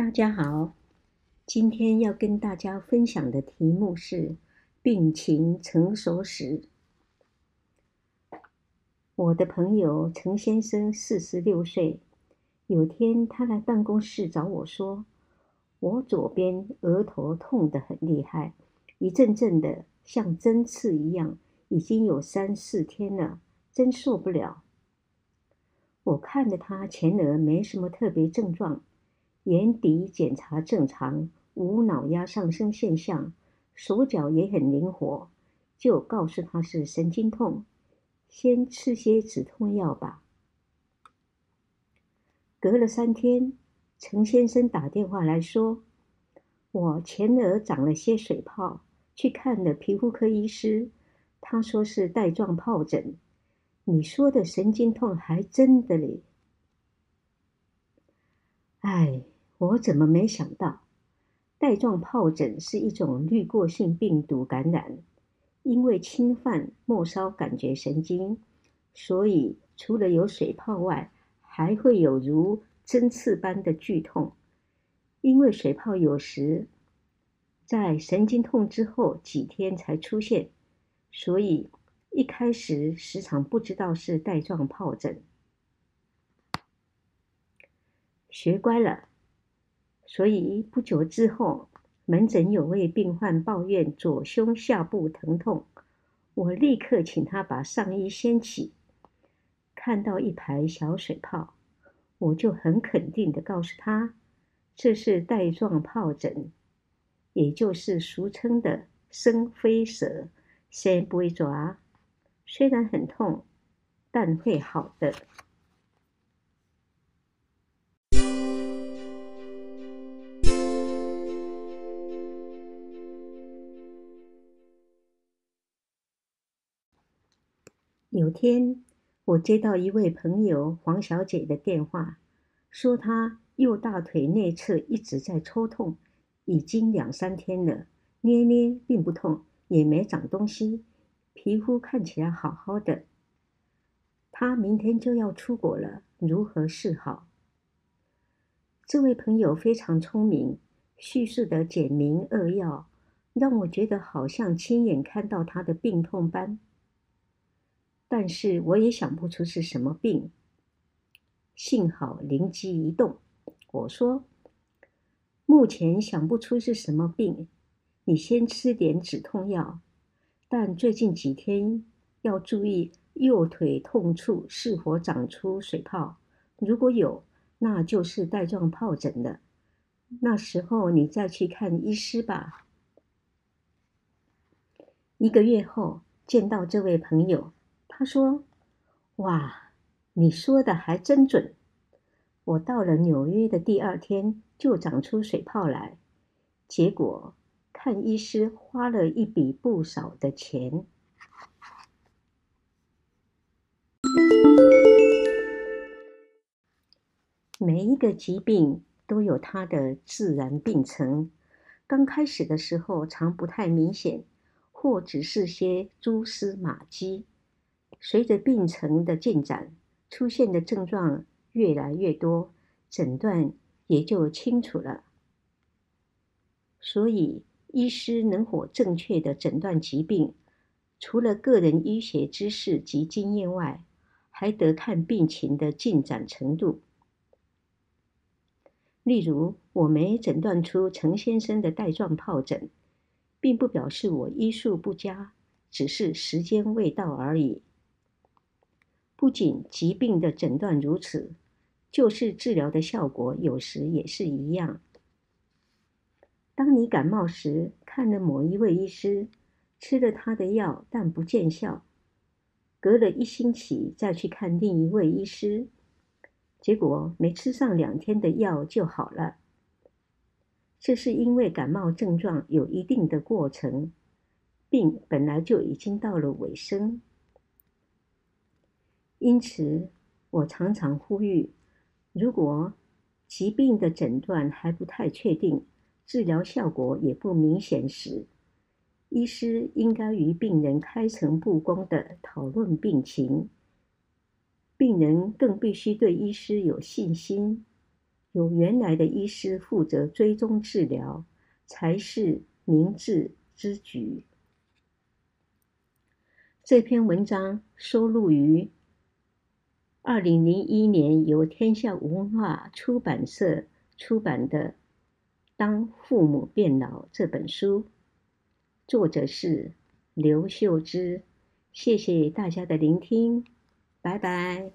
大家好，今天要跟大家分享的题目是病情成熟时。我的朋友陈先生四十六岁，有天他来办公室找我说，我左边额头痛得很厉害，一阵阵的像针刺一样，已经有三四天了，真受不了。我看着他前额没什么特别症状。眼底检查正常，无脑压上升现象，手脚也很灵活，就告诉他是神经痛，先吃些止痛药吧。隔了三天，陈先生打电话来说，我前额长了些水泡，去看了皮肤科医师，他说是带状疱疹。你说的神经痛还真的嘞。哎，我怎么没想到，带状疱疹是一种滤过性病毒感染，因为侵犯末梢感觉神经，所以除了有水泡外，还会有如针刺般的剧痛。因为水泡有时在神经痛之后几天才出现，所以一开始时常不知道是带状疱疹。学乖了，所以不久之后，门诊有位病患抱怨左胸下部疼痛，我立刻请他把上衣掀起，看到一排小水泡，我就很肯定地告诉他，这是带状疱疹，也就是俗称的生飞蛇、生飞爪，虽然很痛，但会好的。有天，我接到一位朋友黄小姐的电话，说她右大腿内侧一直在抽痛，已经两三天了，捏捏并不痛，也没长东西，皮肤看起来好好的。她明天就要出国了，如何是好？这位朋友非常聪明，叙事的简明扼要，让我觉得好像亲眼看到她的病痛般。但是我也想不出是什么病。幸好灵机一动，我说：“目前想不出是什么病，你先吃点止痛药。但最近几天要注意右腿痛处是否长出水泡，如果有，那就是带状疱疹了。那时候你再去看医师吧。”一个月后见到这位朋友。他说：“哇，你说的还真准。我到了纽约的第二天就长出水泡来，结果看医师花了一笔不少的钱。每一个疾病都有它的自然病程，刚开始的时候常不太明显，或只是些蛛丝马迹。”随着病程的进展，出现的症状越来越多，诊断也就清楚了。所以，医师能否正确的诊断疾病，除了个人医学知识及经验外，还得看病情的进展程度。例如，我没诊断出陈先生的带状疱疹，并不表示我医术不佳，只是时间未到而已。不仅疾病的诊断如此，就是治疗的效果有时也是一样。当你感冒时，看了某一位医师，吃了他的药，但不见效，隔了一星期再去看另一位医师，结果没吃上两天的药就好了。这是因为感冒症状有一定的过程，病本来就已经到了尾声。因此，我常常呼吁：如果疾病的诊断还不太确定，治疗效果也不明显时，医师应该与病人开诚布公地讨论病情。病人更必须对医师有信心，由原来的医师负责追踪治疗，才是明智之举。这篇文章收录于二零零一年由天下文化出版社出版的《当父母变老》这本书，作者是刘秀芝。谢谢大家的聆听，拜拜。